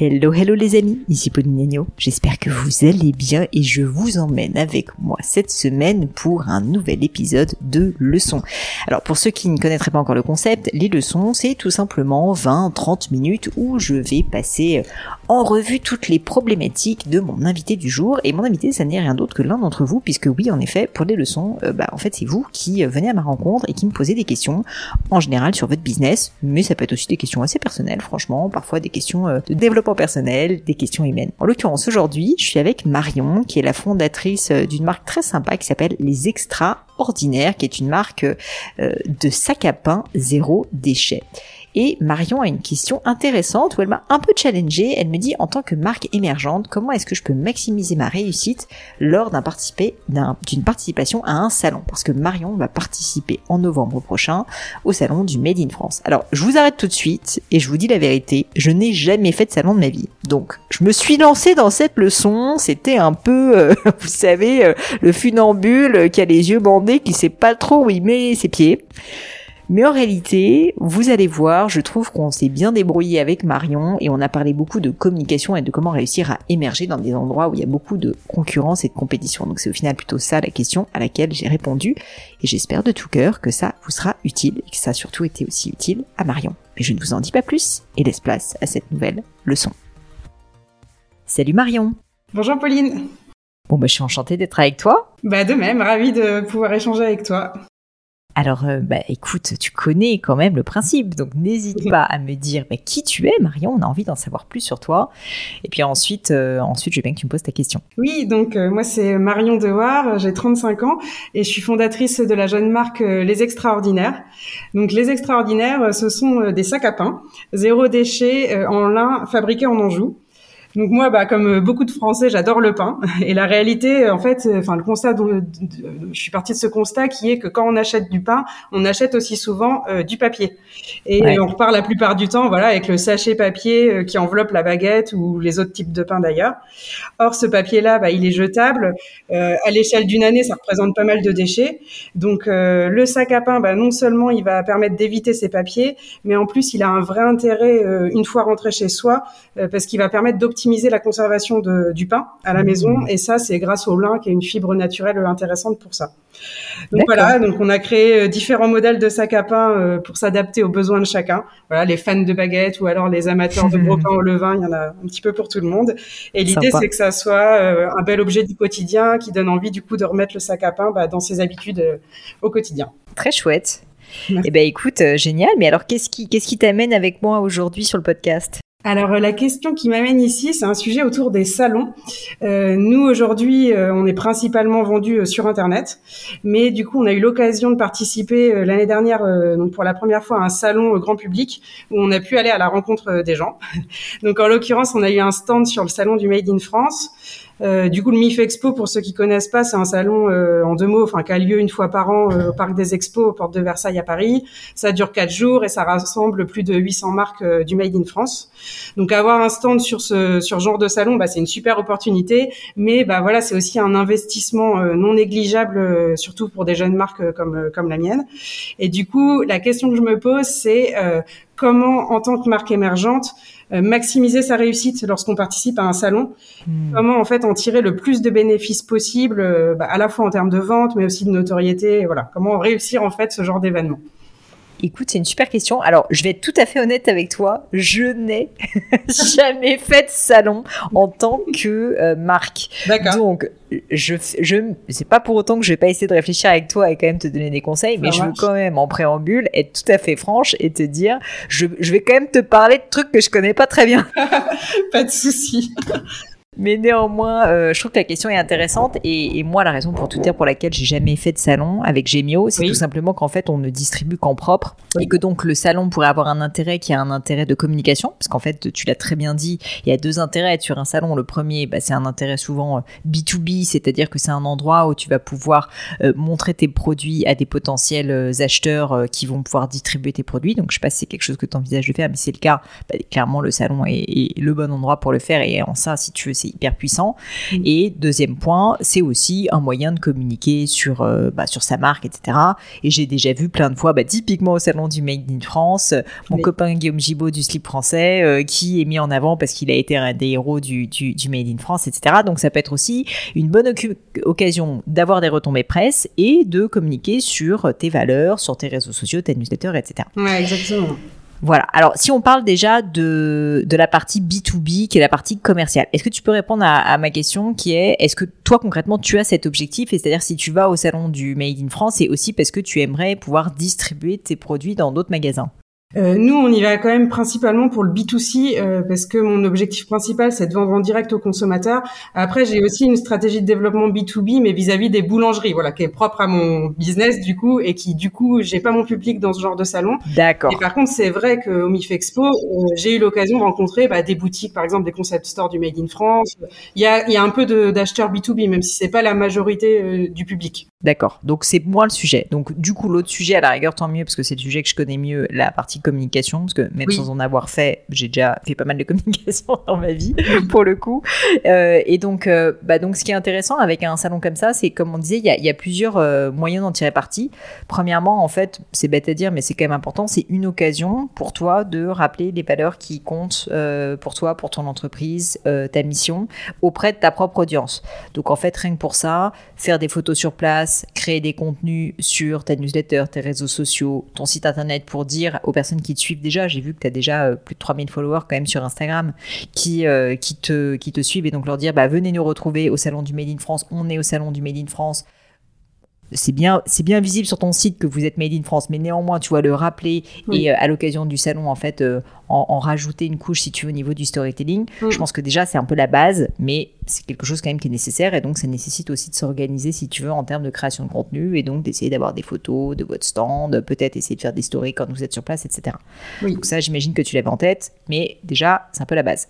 Hello, hello les amis, ici Pauline J'espère que vous allez bien et je vous emmène avec moi cette semaine pour un nouvel épisode de leçons. Alors pour ceux qui ne connaîtraient pas encore le concept, les leçons c'est tout simplement 20-30 minutes où je vais passer en revue toutes les problématiques de mon invité du jour. Et mon invité ça n'est rien d'autre que l'un d'entre vous puisque oui en effet pour les leçons, euh, bah en fait c'est vous qui venez à ma rencontre et qui me posez des questions en général sur votre business, mais ça peut être aussi des questions assez personnelles franchement, parfois des questions euh, de développement personnel, des questions humaines. En l'occurrence aujourd'hui, je suis avec Marion, qui est la fondatrice euh, d'une marque très sympa qui s'appelle Les Extraordinaires, qui est une marque euh, de sac à pain zéro déchet. Et Marion a une question intéressante où elle m'a un peu challengée. Elle me dit, en tant que marque émergente, comment est-ce que je peux maximiser ma réussite lors d'une participation à un salon? Parce que Marion va participer en novembre prochain au salon du Made in France. Alors, je vous arrête tout de suite et je vous dis la vérité. Je n'ai jamais fait de salon de ma vie. Donc, je me suis lancée dans cette leçon. C'était un peu, euh, vous savez, euh, le funambule qui a les yeux bandés, qui sait pas trop où il met ses pieds. Mais en réalité, vous allez voir, je trouve qu'on s'est bien débrouillé avec Marion et on a parlé beaucoup de communication et de comment réussir à émerger dans des endroits où il y a beaucoup de concurrence et de compétition. Donc c'est au final plutôt ça la question à laquelle j'ai répondu et j'espère de tout cœur que ça vous sera utile et que ça a surtout été aussi utile à Marion. Mais je ne vous en dis pas plus et laisse place à cette nouvelle leçon. Salut Marion Bonjour Pauline Bon bah je suis enchantée d'être avec toi. Bah de même, ravie de pouvoir échanger avec toi. Alors, euh, bah, écoute, tu connais quand même le principe, donc n'hésite pas à me dire bah, qui tu es, Marion? On a envie d'en savoir plus sur toi. Et puis ensuite, euh, ensuite, je veux bien que tu me poses ta question. Oui, donc euh, moi c'est Marion Dewar, j'ai 35 ans et je suis fondatrice de la jeune marque Les Extraordinaires. Donc les Extraordinaires, ce sont des sacs à pain, zéro déchet en lin fabriqués en Anjou. Donc moi, bah, comme euh, beaucoup de Français, j'adore le pain. Et la réalité, euh, en fait, euh, enfin le constat, dont, je suis partie de ce constat qui est que quand on achète du pain, on achète aussi souvent du papier. Et on repart la plupart du temps, voilà, avec le sachet papier qui enveloppe la baguette ou les autres types de pain d'ailleurs. Or, ce papier-là, bah, il est jetable. à l'échelle d'une année, ça représente pas mal de déchets. Donc, le sac à pain, bah, non seulement il va permettre d'éviter ces papiers, mais en plus, il a un vrai intérêt une fois rentré chez soi, parce qu'il va permettre d'optimiser optimiser la conservation de, du pain à la mmh. maison. Et ça, c'est grâce au lin qui est une fibre naturelle intéressante pour ça. Donc voilà, donc on a créé euh, différents modèles de sacs à pain euh, pour s'adapter aux besoins de chacun. Voilà, les fans de baguettes ou alors les amateurs de gros pain au levain, il y en a un petit peu pour tout le monde. Et l'idée, c'est que ça soit euh, un bel objet du quotidien qui donne envie du coup de remettre le sac à pain bah, dans ses habitudes au quotidien. Très chouette. Eh ben écoute, génial. Mais alors, qu'est-ce qui, qu'est-ce qui t'amène avec moi aujourd'hui sur le podcast? Alors la question qui m'amène ici, c'est un sujet autour des salons. Euh, nous aujourd'hui, euh, on est principalement vendu euh, sur Internet, mais du coup, on a eu l'occasion de participer l'année dernière, donc pour la première fois, à un salon grand public où on a pu aller à la rencontre des gens. donc en l'occurrence, on a eu un stand sur le salon du Made in France. Euh, du coup, le MIF Expo, pour ceux qui connaissent pas, c'est un salon euh, en deux mots, enfin qui a lieu une fois par an euh, au Parc des Expos, aux portes de Versailles à Paris. Ça dure quatre jours et ça rassemble plus de 800 marques du Made in France. Donc, avoir un stand sur ce sur genre de salon, bah, c'est une super opportunité, mais bah voilà, c'est aussi un investissement non négligeable, surtout pour des jeunes marques comme comme la mienne. Et du coup, la question que je me pose, c'est comment, en tant que marque émergente, euh, maximiser sa réussite lorsqu'on participe à un salon. Hmm. Comment en fait en tirer le plus de bénéfices possible, euh, bah, à la fois en termes de vente, mais aussi de notoriété. Voilà, comment réussir en fait ce genre d'événement. Écoute, c'est une super question. Alors, je vais être tout à fait honnête avec toi. Je n'ai jamais fait de salon en tant que euh, marque. D'accord. Donc, je, je, c'est pas pour autant que je vais pas essayer de réfléchir avec toi et quand même te donner des conseils, mais je veux quand même en préambule être tout à fait franche et te dire, je, je vais quand même te parler de trucs que je connais pas très bien. pas de souci. Mais néanmoins, euh, je trouve que la question est intéressante. Et, moi, la raison pour tout dire pour laquelle j'ai jamais fait de salon avec Gemio, c'est tout simplement qu'en fait, on ne distribue qu'en propre. Et que donc, le salon pourrait avoir un intérêt qui a un intérêt de communication. Parce qu'en fait, tu l'as très bien dit, il y a deux intérêts à être sur un salon. Le premier, bah, c'est un intérêt souvent B2B, euh, c'est-à-dire que c'est un endroit où tu vas pouvoir euh, montrer tes produits à des potentiels acheteurs qui vont pouvoir distribuer tes produits. Donc, je sais pas si c'est quelque chose que tu envisages de faire, mais c'est le cas. Bah, clairement, le salon est, est, le bon endroit pour le faire. Et en ça, si tu veux, c'est hyper puissant. Mm. Et deuxième point, c'est aussi un moyen de communiquer sur, euh, bah, sur sa marque, etc. Et j'ai déjà vu plein de fois, bah, typiquement au salon du Made in France, mon copain Guillaume Gibaud du slip français, euh, qui est mis en avant parce qu'il a été un des héros du, du, Made in France, etc. Donc ça peut être aussi une bonne occasion d'avoir des retombées presse et de communiquer sur tes valeurs, sur tes réseaux sociaux, tes newsletters, etc. Ouais, exactement. Voilà. Alors, si on parle déjà de, de la partie B2B, qui est la partie commerciale, est-ce que tu peux répondre à, à ma question qui est, est-ce que toi, concrètement, tu as cet objectif? Et c'est-à-dire, si tu vas au salon du Made in France, c'est aussi parce que tu aimerais pouvoir distribuer tes produits dans d'autres magasins euh, nous, on y va quand même principalement pour le B2C euh, parce que mon objectif principal, c'est de vendre en direct aux consommateurs. Après, j'ai aussi une stratégie de développement B2B, mais vis-à-vis des boulangeries, voilà, qui est propre à mon business du coup et qui du coup, j'ai pas mon public dans ce genre de salon. D'accord. Et par contre, c'est vrai qu'au MIF Expo, euh, j'ai eu l'occasion de rencontrer bah, des boutiques, par exemple des concept stores du Made in France. Il y a, il y a un peu d'acheteurs B2B, même si c'est pas la majorité du public. D'accord. Donc c'est moi le sujet. Donc du coup, l'autre sujet, à la rigueur, tant mieux parce que c'est le sujet que je connais mieux, la partie communication, parce que même sans en avoir fait, j'ai déjà fait pas mal de communication dans ma vie, pour le coup. Euh, et donc, euh, bah donc, ce qui est intéressant avec un salon comme ça, c'est comme on disait, il y a, y a, plusieurs euh, moyens d'en tirer parti. Premièrement, en fait, c'est bête à dire, mais c'est quand même important, c'est une occasion pour toi de rappeler les valeurs qui comptent pour toi, pour ton entreprise, ta mission, auprès de ta propre audience. Donc, en fait, rien que pour ça, faire des photos sur place, créer des contenus sur ta newsletter, tes réseaux sociaux, ton site internet pour dire aux personnes qui te suivent déjà. J'ai vu que tu as déjà euh, plus de 3000 followers quand même sur Instagram qui, euh, qui te suivent et donc leur dire bah, venez nous retrouver au salon du Made in France. On est au salon du Made in France c'est bien, c'est bien visible sur ton site que vous êtes made in France, mais néanmoins, tu vas le rappeler et euh, à l'occasion du salon, en fait, euh, en, rajouter une couche si tu veux au niveau du storytelling. Je pense que déjà, c'est un peu la base, mais c'est quelque chose quand même qui est nécessaire et donc ça nécessite aussi de s'organiser si tu veux en termes de création de contenu et donc d'essayer d'avoir des photos de votre stand, peut-être essayer de faire des stories quand vous êtes sur place, etc. Donc ça, j'imagine que tu l'avais en tête, mais déjà, c'est un peu la base.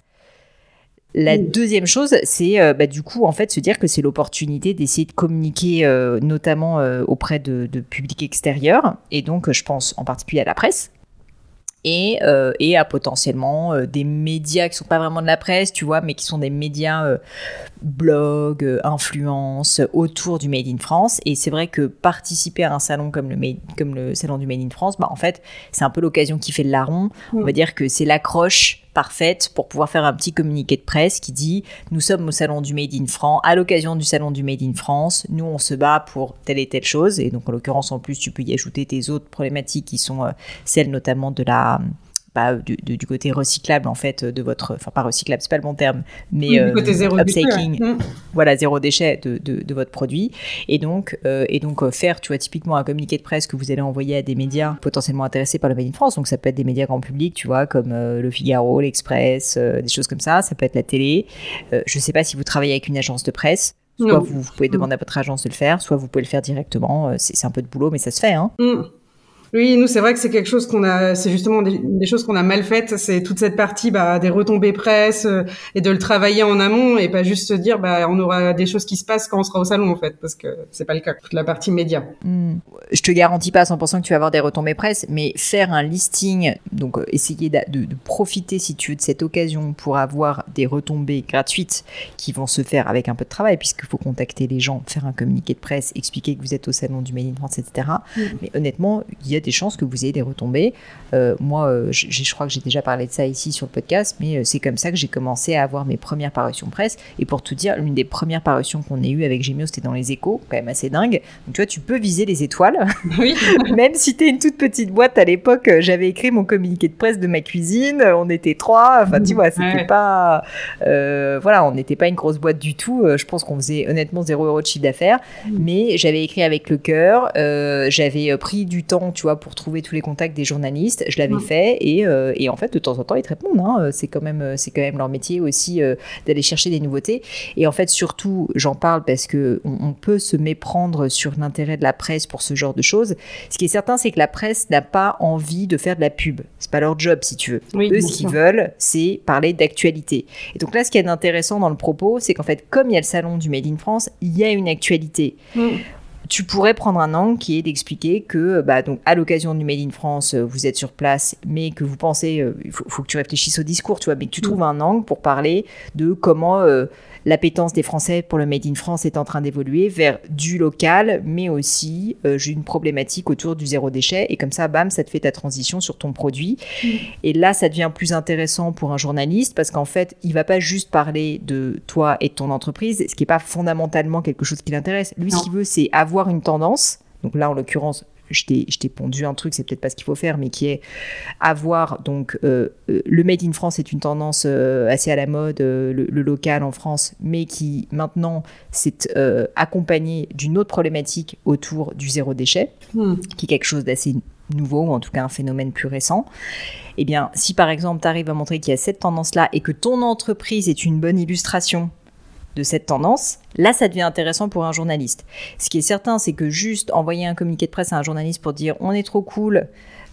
La deuxième chose, c'est euh, bah, du coup en fait se dire que c'est l'opportunité d'essayer de communiquer euh, notamment euh, auprès de, de publics extérieurs et donc je pense en particulier à la presse et, et à potentiellement des médias qui sont pas vraiment de la presse, tu vois, mais qui sont des médias blog, influence autour du Made in France. Et c'est vrai que participer à un salon comme le, comme le salon du Made in France, bah, en fait, c'est un peu l'occasion qui fait le larron. On va dire que c'est l'accroche parfaite pour pouvoir faire un petit communiqué de presse qui dit nous sommes au salon du Made in France à l'occasion du salon du Made in France nous on se bat pour telle et telle chose. Et donc en l'occurrence en plus tu peux y ajouter tes autres problématiques qui sont euh, celles notamment de la du, côté recyclable en fait de votre, enfin pas recyclable, c'est pas le bon terme, mais du côté zéro upcycling, mm. voilà zéro déchet de, de, votre produit, et donc euh, et donc euh, faire, tu vois typiquement un communiqué de presse que vous allez envoyer à des médias potentiellement intéressés par le Made in France, donc ça peut être des médias grand public, tu vois comme euh, le Figaro, l'Express, des choses comme ça, ça peut être la télé. je sais pas si vous travaillez avec une agence de presse. Soit vous, pouvez demander à votre agence de le faire, soit vous pouvez le faire directement. C'est un peu de boulot, mais ça se fait. Hein. Mm. Oui, nous c'est vrai que c'est quelque chose qu'on a, c'est justement des, choses qu'on a mal faites. C'est toute cette partie bah, des retombées presse euh, et de le travailler en amont et pas juste se dire bah on aura des choses qui se passent quand on sera au salon en fait parce que c'est pas le cas. Toute la partie média. Hmm. Je te garantis pas à 100% que tu vas avoir des retombées presse, mais faire un listing, donc euh, essayer de, de, profiter si tu veux de cette occasion pour avoir des retombées gratuites qui vont se faire avec un peu de travail puisqu'il faut contacter les gens, faire un communiqué de presse, expliquer que vous êtes au salon du Made in France, etc. Mais honnêtement, il y a a des chances que vous ayez des retombées. Euh, moi, je crois que j'ai déjà parlé de ça ici sur le podcast, mais c'est comme ça que j'ai commencé à avoir mes premières parutions presse. Et pour tout dire, l'une des premières parutions qu'on ait eues avec Gemio, c'était dans les échos, quand même assez dingue. Donc tu vois, tu peux viser les étoiles. Oui. même si tu es une toute petite boîte, à l'époque, j'avais écrit mon communiqué de presse de ma cuisine, on était trois, enfin tu vois, c'était pas... voilà, on n'était pas une grosse boîte du tout. je pense qu'on faisait honnêtement 0 euros de chiffre d'affaires, mm. mais j'avais écrit avec le cœur, euh, j'avais euh, pris du temps, tu vois, pour trouver tous les contacts des journalistes, je l'avais fait, et, euh, et, en fait, de temps en temps, ils te répondent. Hein. c'est quand même, c'est quand même leur métier aussi d'aller chercher des nouveautés. Et en fait, surtout, j'en parle parce que on, peut se méprendre sur l'intérêt de la presse pour ce genre de choses. Ce qui est certain, c'est que la presse n'a pas envie de faire de la pub. C'est pas leur job, si tu veux. Eux, ce qu'ils veulent, c'est parler d'actualité. Et donc là, ce qui est intéressant dans le propos, c'est qu'en fait, comme il y a le salon du Made in France, il y a une actualité. Mm. Tu pourrais prendre un angle qui est d'expliquer que, bah, donc, à l'occasion du Made in France, euh, vous êtes sur place, mais que vous pensez, euh, il faut, que tu réfléchisses au discours, tu vois, mais que tu mm. trouves un angle pour parler de comment euh, l'appétence des Français pour le Made in France est en train d'évoluer vers du local, mais aussi euh, une problématique autour du zéro déchet. Et comme ça, bam, ça te fait ta transition sur ton produit. Mm. Et là, ça devient plus intéressant pour un journaliste parce qu'en fait, il va pas juste parler de toi et de ton entreprise, ce qui n'est pas fondamentalement quelque chose qui l'intéresse. Lui, ce qu'il veut, c'est avoir une tendance. Donc là, en l'occurrence, je t'ai pondu un truc, c'est peut-être pas ce qu'il faut faire, mais qui est avoir donc euh, euh, le made in France est une tendance euh, assez à la mode, le, local en France, mais qui maintenant s'est accompagné d'une autre problématique autour du zéro déchet, hmm. qui est quelque chose d'assez nouveau, ou en tout cas un phénomène plus récent. Eh bien, si par exemple tu arrives à montrer qu'il y a cette tendance-là et que ton entreprise est une bonne illustration de cette tendance, là, ça devient intéressant pour un journaliste. Ce qui est certain, c'est que juste envoyer un communiqué de presse à un journaliste pour dire on est trop cool,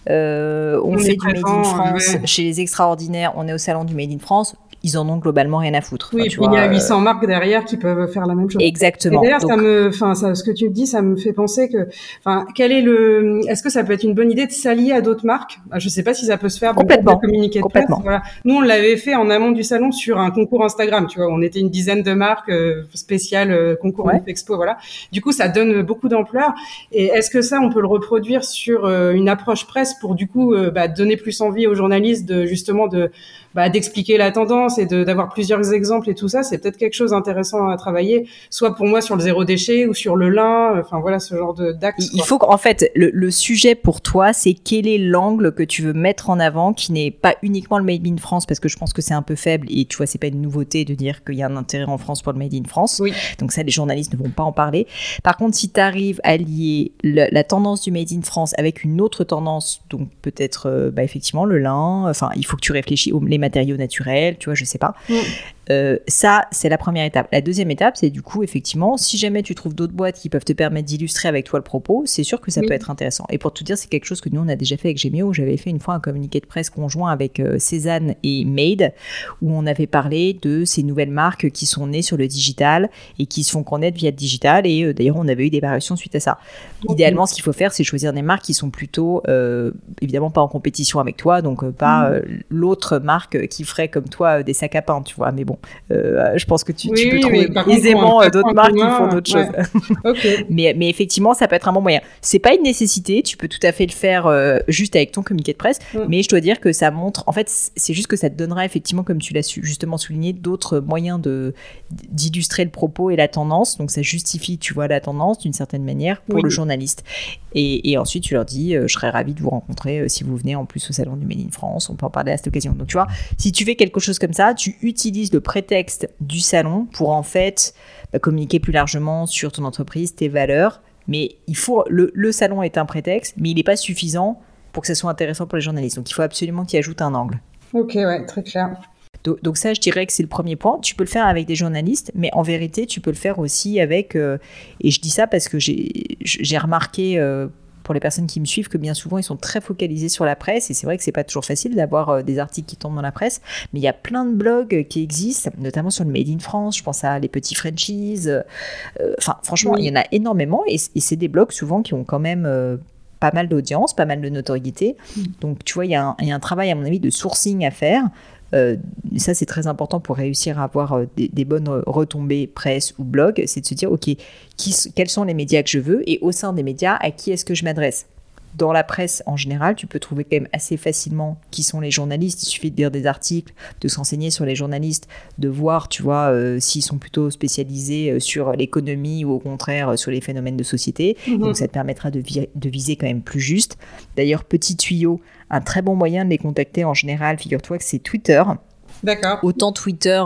euh, on, fait du Made in France chez les extraordinaires, on est au salon du Made in France ils en ont globalement rien à foutre. Oui, puis il y a 800 euh, marques derrière qui peuvent faire la même chose. Exactement. D'ailleurs, ça me, enfin, ce que tu dis, ça me fait penser que, enfin, quel est le, est-ce que ça peut être une bonne idée de s'allier à d'autres marques? Bah, Je sais pas si ça peut se faire complètement. communiquer complètement. Voilà. Nous, on l'avait fait en amont du salon sur un concours Instagram. Tu vois, on était une dizaine de marques euh, spéciales euh, concours Expo, voilà. Du coup, ça donne beaucoup d'ampleur. Et est-ce que ça, on peut le reproduire sur une approche presse pour du coup bah, donner plus envie aux journalistes de justement de bah, d'expliquer la tendance et d'avoir plusieurs exemples et tout ça, c'est peut-être quelque chose d'intéressant à travailler, soit pour moi sur le zéro déchet ou sur le lin, enfin voilà ce genre d'axe. Il faut qu'en fait le, sujet pour toi, c'est quel est l'angle que tu veux mettre en avant, qui n'est pas uniquement le Made in France, parce que je pense que c'est un peu faible et tu vois c'est pas une nouveauté de dire qu'il y a un intérêt en France pour le Made in France. Oui. Donc ça les journalistes ne vont pas en parler. Par contre si tu arrives à lier la tendance du Made in France avec une autre tendance, donc peut-être euh, bah, effectivement le lin, enfin il faut que tu réfléchis aux les matériaux naturels, tu vois, je sais pas. Mm. Euh, ça, c'est la première étape. La deuxième étape, c'est du coup, effectivement, si jamais tu trouves d'autres boîtes qui peuvent te permettre d'illustrer avec toi le propos, c'est sûr que ça peut être intéressant. Et pour te dire, c'est quelque chose que nous, on a déjà fait avec Gemio. J'avais fait une fois un communiqué de presse conjoint avec euh, Cézanne et Made, où on avait parlé de ces nouvelles marques qui sont nées sur le digital et qui se font connaître via le digital. Et euh, d'ailleurs, on avait eu des variations suite à ça. Idéalement, ce qu'il faut faire, c'est choisir des marques qui sont plutôt, évidemment, pas en compétition avec toi, donc pas mm. l'autre marque qui ferait comme toi des sacs à pain, tu vois. Mais bon, euh, je pense que tu, peux trouver aisément euh, d'autres marques qui font d'autres choses. mais, mais effectivement, ça peut être un bon moyen. C'est pas une nécessité, tu peux tout à fait le faire euh, juste avec ton communiqué de presse, mais je dois dire que ça montre, en fait, c'est juste que ça te donnera effectivement, comme tu l'as justement souligné, d'autres moyens de d'illustrer le propos et la tendance. Donc ça justifie, tu vois, la tendance d'une certaine manière pour le journaliste. Et, ensuite, tu leur dis, je serais ravi de vous rencontrer si vous venez en plus au salon du Made in France. On peut en parler à cette occasion. Donc tu vois, si tu fais quelque chose comme ça, tu utilises le prétexte du salon pour en fait bah, communiquer plus largement sur ton entreprise, tes valeurs. Mais il faut le, salon est un prétexte, mais il n'est pas suffisant pour que ça soit intéressant pour les journalistes. Donc il faut absolument qu'il ajoute un angle. Ok, ouais, très clair. Donc, ça, je dirais que c'est le premier point. Tu peux le faire avec des journalistes, mais en vérité, tu peux le faire aussi avec... Euh, et je dis ça parce que j'ai remarqué euh, pour les personnes qui me suivent que bien souvent ils sont très focalisés sur la presse. Et c'est vrai que c'est pas toujours facile d'avoir euh, des articles qui tombent dans la presse. Mais il y a plein de blogs qui existent notamment sur le Made in France. Je pense à les petits franchises euh, enfin franchement il y en a énormément. Et, c'est des blogs souvent qui ont quand même euh, pas mal d'audience, pas mal de notoriété. Mm. Donc, tu vois, il y, a un travail, à mon avis, de sourcing à faire euh, ça c'est très important pour réussir à avoir euh, des, bonnes retombées presse ou blog, c'est de se dire ok, quels sont les médias que je veux et au sein des médias, à qui est-ce que je m'adresse? Dans la presse en général, tu peux trouver quand même assez facilement qui sont les journalistes. Il suffit de lire des articles, de s'enseigner sur les journalistes, de voir, tu vois, euh, s'ils sont plutôt spécialisés euh, sur l'économie ou au contraire euh, sur les phénomènes de société. Mhm. Donc ça te permettra de, de, viser quand même plus juste. D'ailleurs, petit tuyau, un très bon moyen de les contacter en général, figure-toi que c'est Twitter. D'accord. Autant Twitter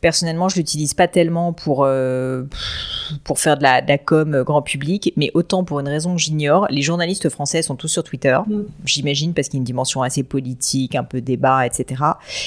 Personnellement, je l'utilise pas tellement pour euh, pour faire de la, de com grand public, mais autant pour une raison que j'ignore. Les journalistes français sont tous sur Twitter, mm. j'imagine parce qu'il y a une dimension assez politique, un peu débat, etc.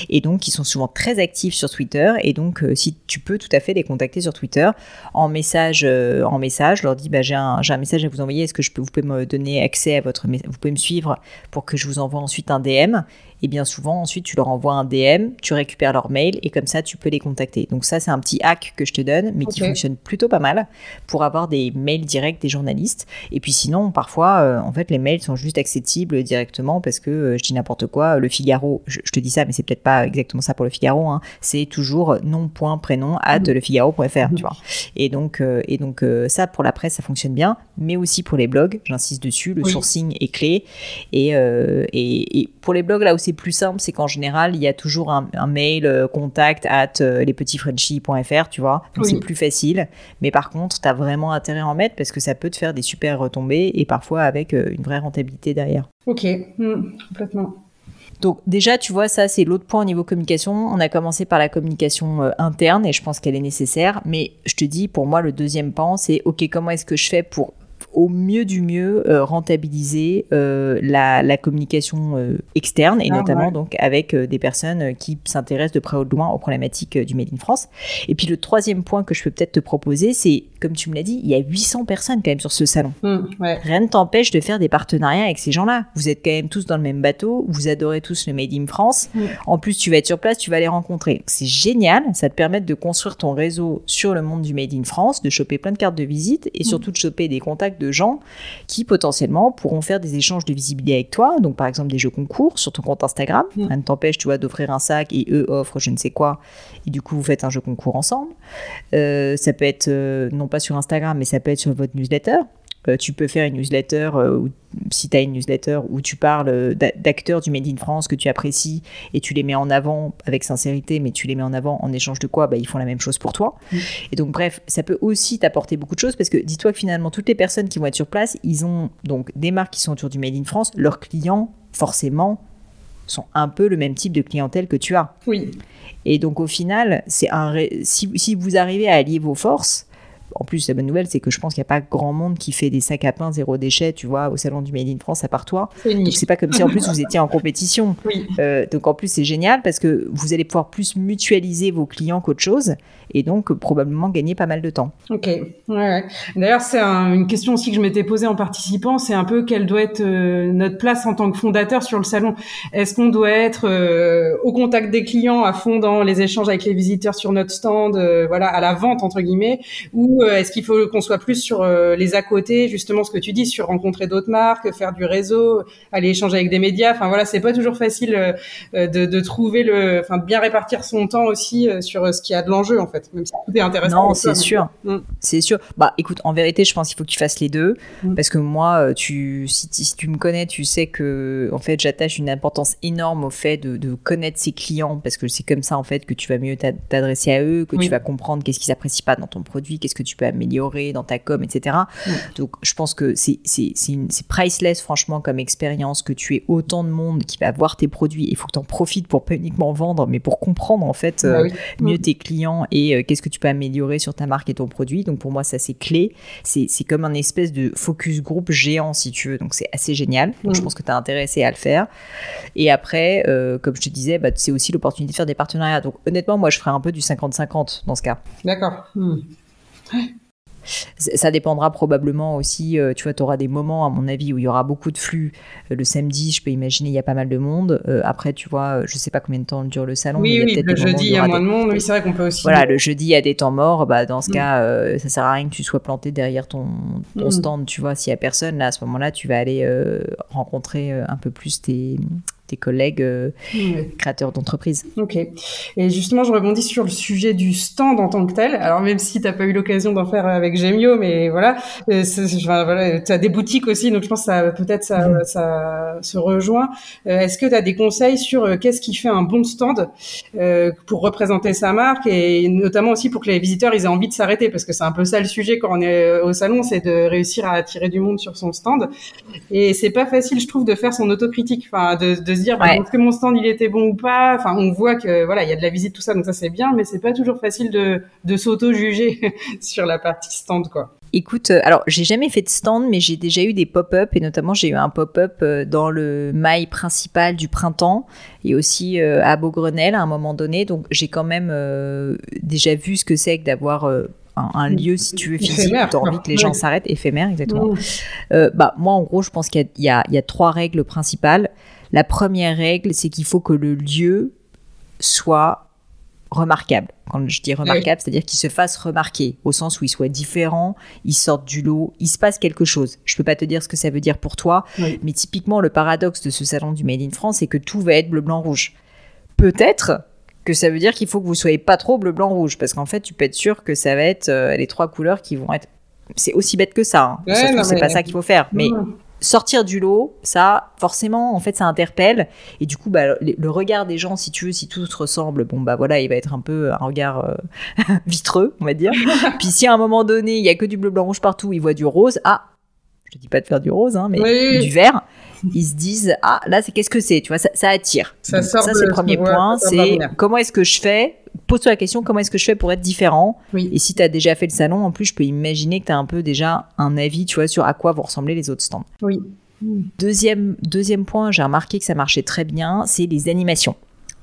Et donc, ils sont souvent très actifs sur Twitter. Et donc, euh, si tu peux tout à fait les contacter sur Twitter en message, euh, en message, leur dis bah, j'ai un, un, message à vous envoyer. Est-ce que je peux, vous pouvez me donner accès à votre, vous pouvez me suivre pour que je vous envoie ensuite un DM et bien souvent ensuite tu leur envoies un DM, tu récupères leur mail et comme ça tu peux les contacter. Donc ça c'est un petit hack que je te donne mais qui fonctionne plutôt pas mal pour avoir des mails directs des journalistes. Et puis sinon parfois euh, en fait les mails sont juste accessibles directement parce que euh, je dis n'importe quoi, le Figaro, je, te dis ça mais c'est peut-être pas exactement ça pour le Figaro, hein, c'est toujours nom point prénom at mhm. lefigaro.fr, tu vois. Et donc euh, et donc ça pour la presse ça fonctionne bien, mais aussi pour les blogs, j'insiste dessus, le sourcing est clé et, et, et pour les blogs là aussi plus simple, c'est qu'en général, il y a toujours un, mail euh, contact at euh, lespetitsfrenchies.fr, tu vois. Donc c'est plus facile. Mais par contre, tu as vraiment intérêt à en mettre parce que ça peut te faire des super retombées et parfois avec euh, une vraie rentabilité derrière. Ok, hmm, complètement. Donc déjà, tu vois, ça c'est l'autre point au niveau communication. On a commencé par la communication interne et je pense qu'elle est nécessaire. Mais je te dis, pour moi, le deuxième pan, c'est ok, comment est-ce que je fais pour au mieux du mieux euh, rentabiliser euh, la, la, communication euh, externe et ah, notamment donc avec des personnes qui s'intéressent de près ou de loin aux problématiques du Made in France. Et puis le troisième point que je peux peut-être te proposer, c'est comme tu me l'as dit, il y a 800 personnes quand même sur ce salon. Mmh, Rien ne t'empêche de faire des partenariats avec ces gens-là. Vous êtes quand même tous dans le même bateau, vous adorez tous le Made in France. Mmh. En plus, tu vas être sur place, tu vas les rencontrer. C'est génial, ça te permet de construire ton réseau sur le monde du Made in France, de choper plein de cartes de visite et mmh. surtout de choper des contacts de gens qui potentiellement pourront faire des échanges de visibilité avec toi. Donc par exemple des jeux concours sur ton compte Instagram. Rien ne t'empêche, tu vois, d'offrir un sac et eux offrent je ne sais quoi. Et du coup, vous faites un jeu concours ensemble. Euh, ça peut être euh, non pas sur Instagram, mais ça peut être sur votre newsletter. Euh, tu peux faire une newsletter, euh, si tu as une newsletter où tu parles d'acteurs du Made in France que tu apprécies et tu les mets en avant avec sincérité, mais tu les mets en avant en échange de quoi? Bah, Ils font la même chose pour toi. Mm. Et donc, bref, ça peut aussi t'apporter beaucoup de choses parce que dis-toi que finalement, toutes les personnes qui vont être sur place, ils ont donc des marques qui sont autour du Made in France. Leurs clients, forcément, sont un peu le même type de clientèle que tu as. Oui. Et donc, au final, c'est un si, si vous arrivez à allier vos forces, en plus, la bonne nouvelle, c'est que je pense qu'il n'y a pas grand monde qui fait des sacs à pain zéro déchet, tu vois, au salon du Made in France à part toi. Donc c'est pas comme si en plus vous étiez en compétition. Euh, donc en plus c'est génial parce que vous allez pouvoir plus mutualiser vos clients qu'autre chose et donc probablement gagner pas mal de temps. Ok. Ouais. D'ailleurs c'est une question aussi que je m'étais posée en participant, c'est un peu quelle doit être euh, notre place en tant que fondateur sur le salon. Est-ce qu'on doit être euh, au contact des clients, à fond dans les échanges avec les visiteurs sur notre stand, voilà, à la vente entre guillemets, ou euh, est-ce qu'il faut qu'on soit plus sur euh, les à côté, justement ce que tu dis, sur rencontrer d'autres marques, faire du réseau, aller échanger avec des médias? Enfin voilà, c'est pas toujours facile euh, de, trouver le, enfin de bien répartir son temps aussi sur ce qui a de l'enjeu en fait, même si tout est intéressant. Non, c'est sûr, mm. c'est sûr. Bah écoute, en vérité, je pense qu'il faut que tu fasses les deux, mm. parce que moi, tu, si, tu me connais, tu sais que en fait, j'attache une importance énorme au fait de, connaître ses clients, parce que c'est comme ça en fait que tu vas mieux t'adresser à eux, que tu vas comprendre qu'est-ce qu'ils apprécient pas dans ton produit, qu'est-ce que tu peux améliorer dans ta com, etc. Mm. Donc, je pense que c'est priceless, franchement, comme expérience, que tu aies autant de monde qui va voir tes produits. Il faut que tu en profites pour pas uniquement vendre, mais pour comprendre, en fait, bah euh, mieux mm. tes clients et euh, qu'est-ce que tu peux améliorer sur ta marque et ton produit. Donc, pour moi, ça, c'est clé. C'est comme un espèce de focus group géant, si tu veux. Donc, c'est assez génial. Donc, je mm. pense que tu es intéressé à le faire. Et après, euh, comme je te disais, bah, c'est aussi l'opportunité de faire des partenariats. Donc, honnêtement, moi, je ferais un peu du 50-50 dans ce cas. D'accord. Ça dépendra probablement aussi, euh, tu vois, tu auras des moments, à mon avis, où il y aura beaucoup de flux. Euh, le samedi, je peux imaginer, il y a pas mal de monde. Euh, après, tu vois, je sais pas combien de temps dure le salon. Oui, oui, le jeudi, il y a moins de monde. Oui, c'est vrai qu'on peut aussi. Voilà, le jeudi, il y a des temps morts. Bah, dans ce mm. cas, ça sert à rien que tu sois planté derrière ton, ton mm. stand, tu vois. S'il y a personne, là, à ce moment-là, tu vas aller rencontrer un peu plus tes tes collègues euh, créateurs d'entreprise. Ok. Et justement, je rebondis sur le sujet du stand en tant que tel. Alors même si t'as pas eu l'occasion d'en faire avec Gemio, mais voilà, euh, voilà tu as des boutiques aussi, donc je pense que ça peut-être ça, mm. ça se rejoint. Euh, est-ce que tu as des conseils sur qu'est-ce qui fait un bon stand pour représenter sa marque et notamment aussi pour que les visiteurs ils aient envie de s'arrêter? Parce que c'est un peu ça le sujet quand on est au salon, c'est de réussir à attirer du monde sur son stand. Et c'est pas facile, je trouve, de faire son autocritique, enfin de, de se dire bah, est-ce que mon stand il était bon ou pas? Enfin, on voit que voilà, il y a de la visite tout ça, donc ça c'est bien, mais c'est pas toujours facile de, de s'auto-juger sur la partie stand, quoi. Écoute, euh, alors j'ai jamais fait de stand, mais j'ai déjà eu des pop-up et notamment j'ai eu un pop-up euh, dans le mail principal du printemps et aussi euh, à Beaugrenelle à un moment donné. Donc j'ai quand même déjà vu ce que c'est que d'avoir un, lieu, si tu veux, physique, tu as envie que les gens s'arrêtent, éphémère, exactement. bah, moi, en gros, je pense qu'il y, y, y, a trois règles principales. La première règle, c'est qu'il faut que le lieu soit remarquable. Quand je dis remarquable, c'est-à-dire qu'il se fasse remarquer, au sens où il soit différent, il sorte du lot, il se passe quelque chose. Je peux pas te dire ce que ça veut dire pour toi, mais typiquement, le paradoxe de ce salon du Made in France, c'est que tout va être bleu, blanc, rouge. Peut-être que ça veut dire qu'il faut que vous soyez pas trop bleu, blanc, rouge, parce qu'en fait, tu peux être sûr que ça va être euh, les trois couleurs qui vont être. C'est aussi bête que ça. Hein. c'est pas ça qu'il faut faire. Mais sortir du lot, ça, forcément, en fait, ça interpelle. Et du coup, bah, le, regard des gens, si tu veux, si tout se ressemble, bon, bah voilà, il va être un peu un regard euh, vitreux, on va dire. Puis si à un moment donné, il y a que du bleu, blanc, rouge partout, ils voient du rose, ah, je te dis pas de faire du rose, hein, mais du vert, ils se disent ah là c'est qu'est-ce que c'est, tu vois, ça, attire. Ça, ça c'est le premier point, c'est comment est-ce que je fais pose-toi la question comment est-ce que je fais pour être différent? Et si tu as déjà fait le salon, en plus, je peux imaginer que tu as un peu déjà un avis, tu vois, sur à quoi vont ressembler les autres stands. Oui. Deuxième, deuxième point, j'ai remarqué que ça marchait très bien, c'est les animations.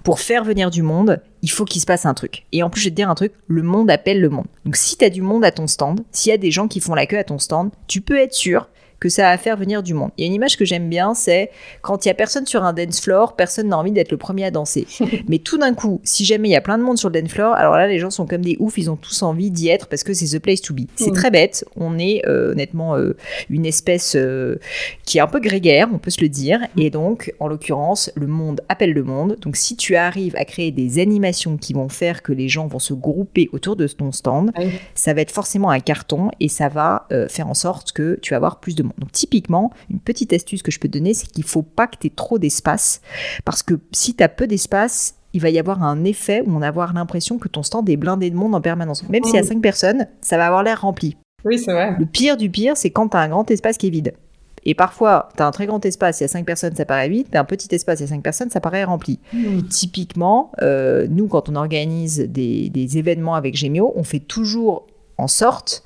Pour faire venir du monde, il faut qu'il se passe un truc. Et en plus, je vais te dire un truc, le monde appelle le monde. Donc si tu as du monde à ton stand, s'il y a des gens qui font la queue à ton stand, tu peux être sûr que ça va faire venir du monde. Il y a une image que j'aime bien, c'est quand il y a personne sur un dance floor, personne n'a envie d'être le premier à danser. Mais tout d'un coup, si jamais il y a plein de monde sur le dance floor, alors là, les gens sont comme des oufs, ils ont tous envie d'y être parce que c'est the place to be. C'est très bête. On est euh, honnêtement euh, une espèce euh, qui est un peu grégaire, on peut se le dire. Mm. Et donc, en l'occurrence, le monde appelle le monde. Donc, si tu arrives à créer des animations qui vont faire que les gens vont se grouper autour de ton stand, ça va être forcément un carton et ça va faire en sorte que tu vas avoir plus de donc typiquement, une petite astuce que je peux te donner, c'est qu'il ne faut pas que tu aies trop d'espace, parce que si tu as peu d'espace, il va y avoir un effet où on va avoir l'impression que ton stand est blindé de monde en permanence. Même s'il y a 5 personnes, ça va avoir l'air rempli. Oui, c'est vrai. Le pire du pire, c'est quand tu as un grand espace qui est vide. Et parfois, tu as un très grand espace, il y a 5 personnes, ça paraît vide. Tu as un petit espace, il y a 5 personnes, ça paraît rempli. Hmm. Typiquement, euh, nous, quand on organise des, des, événements avec Gemio, on fait toujours en sorte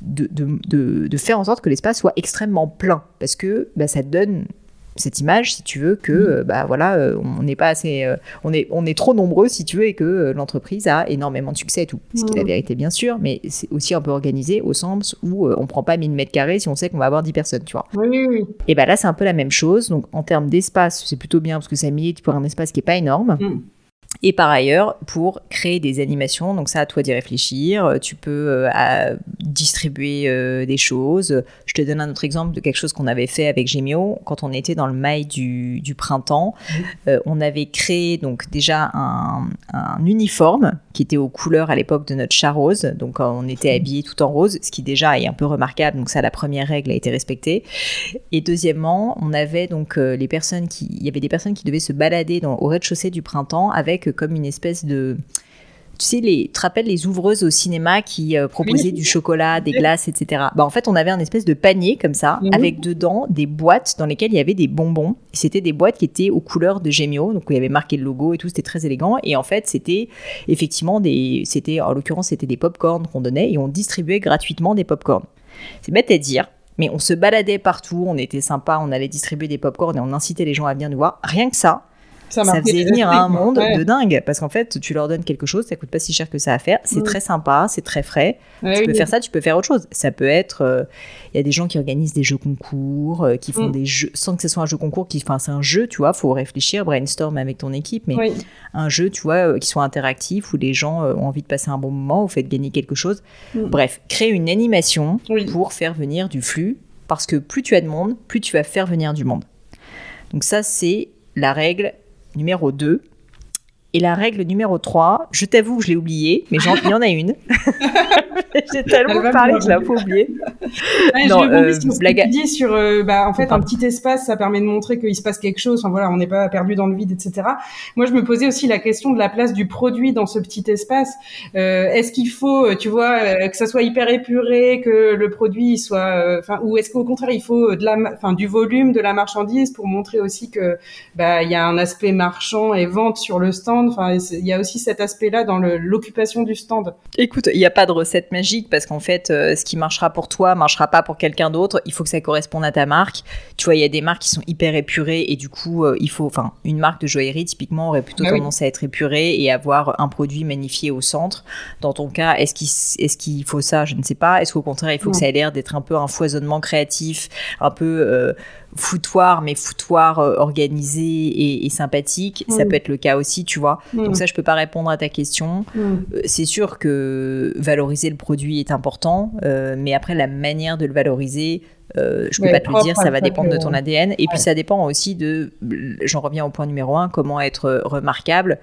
de, de, de, faire en sorte que l'espace soit extrêmement plein parce que bah, ça donne cette image si tu veux que mm. euh, bah voilà euh, on n'est pas assez euh, on est on est trop nombreux si tu veux et que l'entreprise a énormément de succès et tout ce qui est la mm. vérité bien sûr mais c'est aussi un peu organisé au sens où on prend pas 1000 mètres carrés si on sait qu'on va avoir 10 personnes tu vois oui, oui, et bah là c'est un peu la même chose donc en termes d'espace c'est plutôt bien parce que ça milite pour un espace qui est pas énorme mm. Et par ailleurs, pour créer des animations, donc ça à toi d'y réfléchir, euh, tu peux euh, distribuer euh, des choses. Je te donne un autre exemple de quelque chose qu'on avait fait avec Gemio quand on était dans le mail du, du printemps. on avait créé donc déjà un, un, uniforme qui était aux couleurs à l'époque de notre chat rose. Donc on était habillé tout en rose, ce qui déjà est un peu remarquable. Donc ça, la première règle a été respectée. Et deuxièmement, on avait donc les personnes qui, il y avait des personnes qui devaient se balader dans, au rez-de-chaussée du printemps avec comme une espèce de tu sais, les, tu te rappelles les ouvreuses au cinéma qui euh, proposaient du chocolat, des glaces, etc. Bah, en fait, on avait un espèce de panier comme ça, avec dedans des boîtes dans lesquelles il y avait des bonbons. C'était des boîtes qui étaient aux couleurs de Gemio, donc il y avait marqué le logo et tout, c'était très élégant. Et en fait, c'était effectivement des, c'était, en l'occurrence, c'était des pop-corn qu'on donnait et on distribuait gratuitement des pop-corn. C'est bête à dire, mais on se baladait partout, on était sympa, on allait distribuer des pop-corn et on incitait les gens à venir nous voir. Rien que ça, ça, faisait venir un monde de dingue. Parce qu'en fait tu leur donnes quelque chose ça coûte pas si cher que ça à faire. C'est très sympa c'est très frais. Tu peux faire ça tu peux faire autre chose. Ça peut être euh, il y a des gens qui organisent des jeux concours euh, qui font mm. des jeux sans que ce soit un jeu concours qui enfin c'est un jeu tu vois faut réfléchir brainstorm avec ton équipe mais un jeu tu vois euh, qui soit interactif où les gens ont envie de passer un bon moment ou fait gagner quelque chose. Mm. bref créer une animation pour faire venir du flux. Parce que plus tu as de monde plus tu vas faire venir du monde. Donc ça c'est la règle numéro 2. Et la règle numéro 3, je t'avoue que je l'ai oubliée, mais il y en a une. J'ai tellement parlé que je l'ai peu oubliée. Ouais, Non, je euh, sur ce que blague à- tu dis sur, euh, bah, en fait, un petit espace, ça permet de montrer qu'il se passe quelque chose. Enfin voilà, on n'est pas perdu dans le vide, etc. Moi, je me posais aussi la question de la place du produit dans ce petit espace. Euh, est-ce qu'il faut, euh, tu vois, que ça soit hyper épuré, que le produit soit, enfin, ou est-ce qu'au contraire, il faut de la, ma- enfin, du volume, de la marchandise pour montrer aussi que, bah, il y a un aspect marchand et vente sur le stand. Enfin, il y a aussi cet aspect-là dans l'occupation du stand. Écoute, il n'y a pas de recette magique parce qu'en fait, euh, ce qui marchera pour toi marchera pas pour quelqu'un d'autre. Il faut que ça corresponde à ta marque. Tu vois, il y a des marques qui sont hyper épurées et du coup, euh, il faut, enfin, une marque de joaillerie typiquement aurait plutôt Ah oui. tendance à être épurée et avoir un produit magnifié au centre. Dans ton cas, est-ce qu'il faut ça? Je ne sais pas. Est-ce qu'au contraire, il faut que ça ait l'air d'être un peu un foisonnement créatif, un peu euh, foutoir, mais foutoir euh, organisé et, et sympathique Ça Mm. peut être le cas aussi, tu vois. Mm. Donc ça, je peux pas répondre à ta question. Mm. Euh, c'est sûr que valoriser le produit est important, euh, mais après la manière de le valoriser, euh, je peux Ouais, pas te le dire, ça va dépendre de ton ADN. Et puis ça dépend aussi de, j'en reviens au point numéro un, comment être remarquable.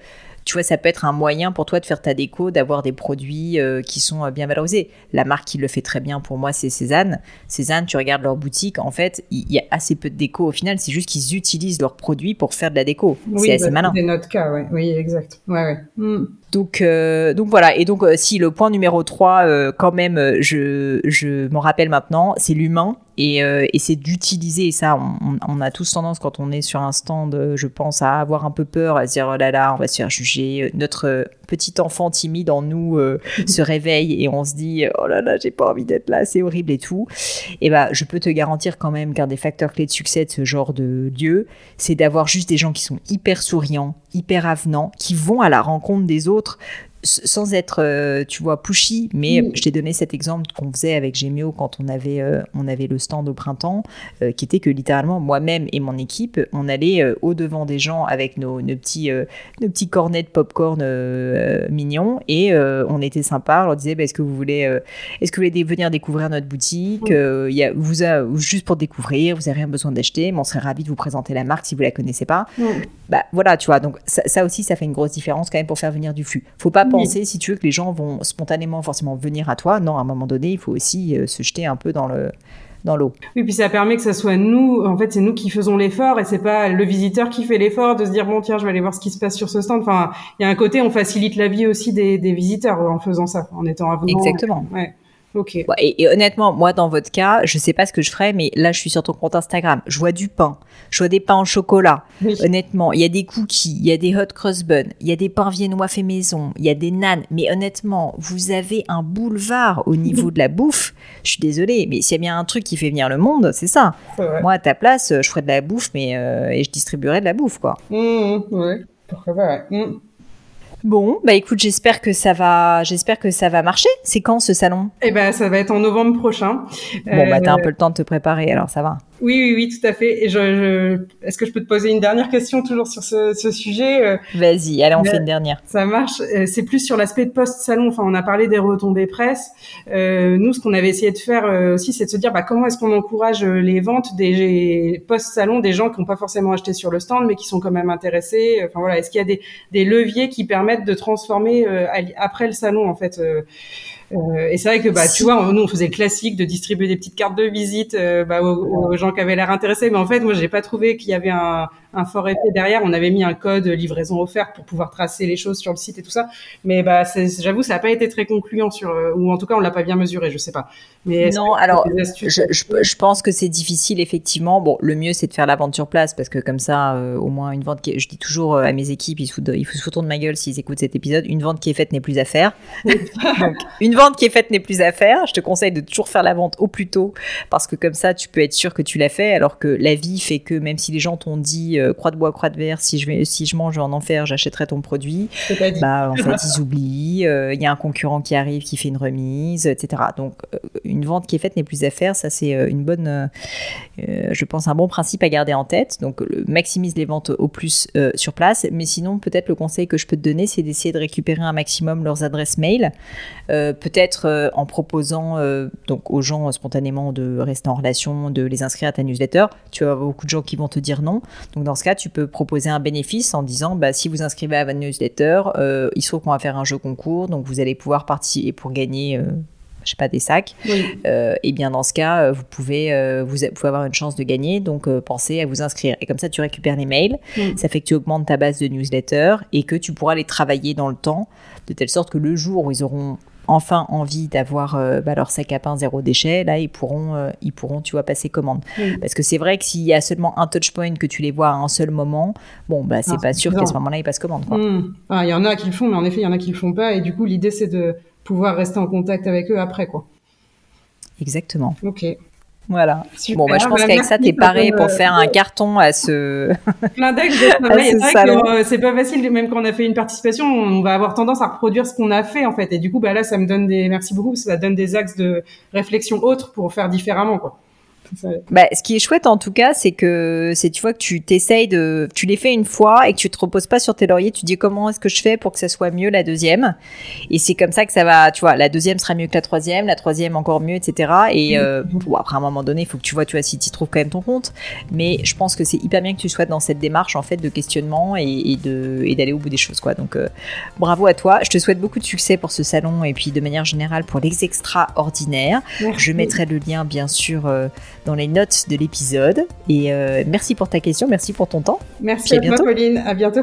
Tu vois, ça peut être un moyen pour toi de faire ta déco, d'avoir des produits euh, qui sont euh, bien valorisés. La marque qui le fait très bien pour moi, c'est Cézanne. Cézanne, tu regardes leur boutique, en fait, il il y a assez peu de déco au final. C'est juste qu'ils utilisent leurs produits pour faire de la déco. Oui, c'est assez bah, malin. C'est notre cas, ouais. Oui, exact. Ouais, ouais. Mm. Donc, euh, donc voilà. Et donc, euh, si le point numéro 3, euh, quand même, je, je m'en rappelle maintenant, c'est l'humain. Et, c'est d'utiliser, et ça, on, on- a tous tendance, quand on est sur un stand, je pense, à avoir un peu peur, à se dire, oh là là, on va se faire juger. Notre petit enfant timide en nous euh, se réveille et on se dit, oh là là, j'ai pas envie d'être là, c'est horrible et tout. Et ben, je peux te garantir quand même qu'un des facteurs clés de succès de ce genre de lieu, c'est d'avoir juste des gens qui sont hyper souriants, hyper avenants, qui vont à la rencontre des autres sans être, euh, tu vois, pushy. Mais Oui. je t'ai donné cet exemple qu'on faisait avec Gémeo quand on avait, euh, on avait le stand au printemps, euh, qui était que littéralement moi-même et mon équipe, on allait euh, au devant des gens avec nos, nos petits, nos petits cornets de popcorn mignons et on était sympa. On leur disait, bah, est-ce que vous voulez, est-ce que vous voulez venir découvrir notre boutique il y a, vous a, juste pour découvrir, vous n'avez rien besoin d'acheter, mais on serait ravis de vous présenter la marque si vous la connaissez pas. Bah voilà, tu vois, donc ça, ça aussi, ça fait une grosse différence quand même pour faire venir du flux. Faut pas. Penser, si tu veux, que les gens vont spontanément forcément venir à toi. Non, à un moment donné, il faut aussi euh, se jeter un peu dans le dans l'eau. Oui, puis ça permet que ça soit nous, en fait, c'est nous qui faisons l'effort et c'est pas le visiteur qui fait l'effort de se dire bon tiens, je vais aller voir ce qui se passe sur ce stand. Enfin, il y a un côté, on facilite la vie aussi des, des visiteurs en faisant ça, en étant avenant. Exactement. Ouais. Ok. Et, et honnêtement, moi, dans votre cas, je sais pas ce que je ferais, mais là, je suis sur ton compte Instagram. Je vois du pain. Je vois des pains au chocolat. Oui. Honnêtement, il y a des cookies, il y a des hot cross buns, il y a des pains viennois faits maison, il y a des nanes. Mais honnêtement, vous avez un boulevard au niveau de la bouffe. Je suis désolée, mais s'il y a bien un truc qui fait venir le monde, c'est ça. Moi, à ta place, je ferais de la bouffe, mais euh, et je distribuerais de la bouffe, quoi. Mmh, mmh, ouais. Pourquoi pas, ouais. Mmh. Bon, bah écoute, j'espère que ça va, j'espère que ça va marcher. C'est quand ce salon? Eh ben, ça va être en novembre prochain. Bon, bah t'as un Euh, peu le temps de te préparer, alors ça va. Oui, oui, oui, tout à fait. Et je, je... est-ce que je peux te poser une dernière question toujours sur ce, ce sujet Euh, Vas-y, allez, on Mais- fait une dernière. Ça marche. Euh, c'est plus sur l'aspect de post-salon. Enfin, on a parlé des retombées presse. Euh, nous, ce qu'on avait essayé de faire euh, aussi, c'est de se dire bah, comment est-ce qu'on encourage euh, les ventes des post-salon, des gens qui n'ont pas forcément acheté sur le stand, mais qui sont quand même intéressés? Enfin voilà, est-ce qu'il y a des, des leviers qui permettent de transformer euh, après le salon en fait euh, euh, et c'est vrai que bah tu vois, nous on faisait le classique de distribuer des petites cartes de visite euh, bah, aux, aux gens qui avaient l'air intéressés, mais en fait moi j'ai pas trouvé qu'il y avait un, un fort effet derrière. On avait mis un code livraison offerte pour pouvoir tracer les choses sur le site et tout ça, mais bah j'avoue ça a pas été très concluant sur, euh, ou en tout cas on l'a pas bien mesuré, je sais pas. Mais Non, alors, Je, je, je pense que c'est difficile, effectivement. Bon, le mieux, c'est de faire la vente sur place parce que comme ça, euh, au moins, une vente qui Je dis toujours euh, à mes équipes, ils se foutent, de- ils se foutent de ma gueule s'ils écoutent cet épisode. Une vente qui est faite n'est plus à faire. Donc, une vente qui est faite n'est plus à faire. Je te conseille de toujours faire la vente au plus tôt parce que comme ça, tu peux être sûr que tu l'as fait. Alors que la vie fait que même si les gens t'ont dit euh, croix de bois, croix de verre, si je, vais, si je mange, en enfer, j'achèterai ton produit. Bah, en fait, ils oublient. euh, Il y a un concurrent qui arrive, qui fait une remise, etc. Donc, euh, une vente qui est faite n'est plus à faire. Ça, c'est euh, une bonne, euh, euh, je pense, un bon principe à garder en tête. Donc, maximise les ventes au plus euh, sur place. Mais sinon, peut-être le conseil que je peux te donner, c'est d'essayer de récupérer un maximum leurs adresses mail. Euh, peut-être en proposant donc aux gens spontanément de rester en relation, de les inscrire à ta newsletter. Tu avoir beaucoup de gens qui vont te dire non. Donc dans ce cas, tu peux proposer un bénéfice en disant bah, si vous inscrivez à votre newsletter, il se trouve qu'on va faire un jeu concours, donc vous allez pouvoir participer pour gagner je sais pas, des sacs, et bien dans ce cas, vous pouvez, vous, pouvez avoir une chance de gagner. Donc pensez à vous inscrire. Et comme ça, tu récupères les mails. Ça fait que tu augmentes ta base de newsletter et que tu pourras les travailler dans le temps, de telle sorte que le jour où ils auront enfin envie d'avoir euh, bah, leur sac à pain zéro déchet, là ils pourront, euh, ils pourront, tu vois, passer commande. Parce que c'est vrai que s'il y a seulement un touch point que tu les vois à un seul moment, bon bah c'est pas sûr qu'à ce moment-là ils passent commande. Hmm. Ah, il y en a qui le font, mais en effet il y en a qui le font pas, et du coup l'idée c'est de pouvoir rester en contact avec eux après quoi. Exactement. Ok. Voilà. Bon, bah, je pense qu'avec ça, t'es paré pour faire un carton à ce. Plein d'axes de travail. C'est euh, c'est pas facile, même quand on a fait une participation, on va avoir tendance à reproduire ce qu'on a fait, en fait. Et du coup, bah, là, ça me donne des, merci beaucoup, ça donne des axes de réflexion autres pour faire différemment, quoi. Bah, ce qui est chouette en tout cas, c'est que c'est tu vois que tu t'essayes de, tu les fais une fois et que tu te reposes pas sur tes lauriers. Tu dis comment est-ce que je fais pour que ça soit mieux la deuxième? Et c'est comme ça que ça va. Tu vois, la deuxième sera mieux que la troisième, la troisième encore mieux, etc. Et euh, après un moment donné, il faut que tu vois, tu vois si tu trouves quand même ton compte. Mais je pense que c'est hyper bien que tu sois dans cette démarche en fait de questionnement et, de et d'aller au bout des choses quoi. Donc euh, bravo à toi. Je te souhaite beaucoup de succès pour ce salon et puis de manière générale pour les extraordinaires. Je mettrai le lien bien sûr. Euh, dans les notes de l'épisode. Et euh, merci pour ta question, merci pour ton temps. Merci à, bientôt. Pauline. À bientôt.